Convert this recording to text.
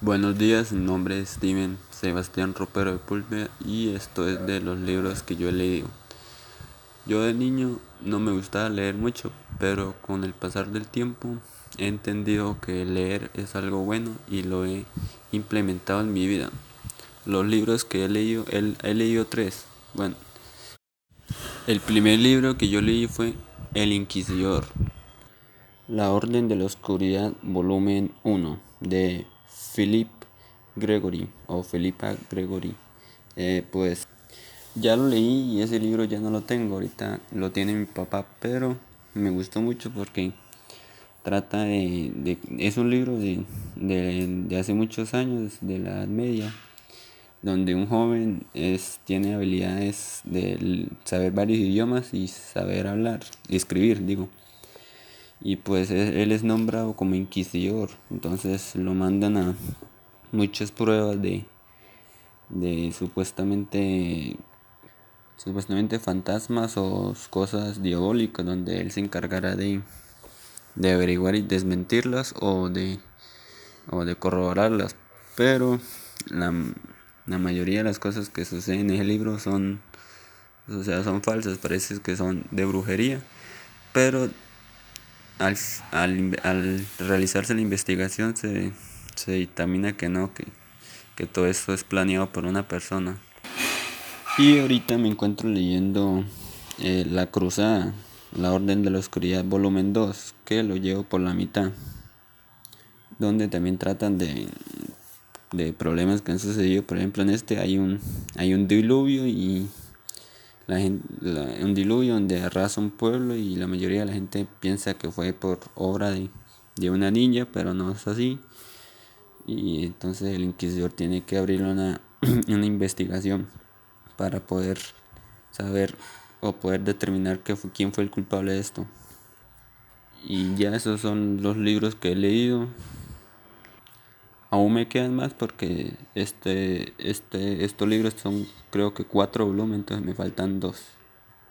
Buenos días, mi nombre es Steven Sebastián Ropero de Pulpe y esto es de los libros que yo he leído. Yo de niño no me gustaba leer mucho, pero con el pasar del tiempo he entendido que leer es algo bueno y lo he implementado en mi vida. Los libros que he leído, he, leído tres. Bueno, el primer libro que yo leí fue El Inquisidor, La Orden de la Oscuridad, volumen 1, de Philip Gregory o Philippa Gregory. Eh, pues ya lo leí y ese libro ya no lo tengo, ahorita lo tiene mi papá, pero me gustó mucho porque trata de, es un libro de, de, hace muchos años, de la Edad Media, donde un joven es, tiene habilidades de saber varios idiomas y saber hablar, escribir, digo. Y pues e, él es nombrado como inquisidor, entonces lo mandan a muchas pruebas de, de supuestamente supuestamente fantasmas o cosas diabólicas donde él se encargará de, de averiguar y desmentirlas o de, o de corroborarlas. Pero la, la, mayoría de las cosas que suceden en el libro son, o sea, son falsas, parece que son de brujería. Pero al, al, realizarse la investigación se, se dictamina que no, que, que todo esto es planeado por una persona. Y ahorita me encuentro leyendo eh, La Cruzada, La Orden de la Oscuridad, volumen 2, que lo llevo por la mitad, donde también tratan de, de problemas que han sucedido. Por ejemplo, en este hay un, hay un diluvio y la un diluvio donde arrasa un pueblo y la mayoría de la gente piensa que fue por obra de, una niña, pero no es así. Y entonces el inquisidor tiene que abrir una, una investigación para poder saber o poder determinar que fue, quién fue el culpable de esto. Y ya esos son los libros que he leído. Aún me quedan más porque este, este, estos libros son creo que cuatro volúmenes, entonces me faltan dos.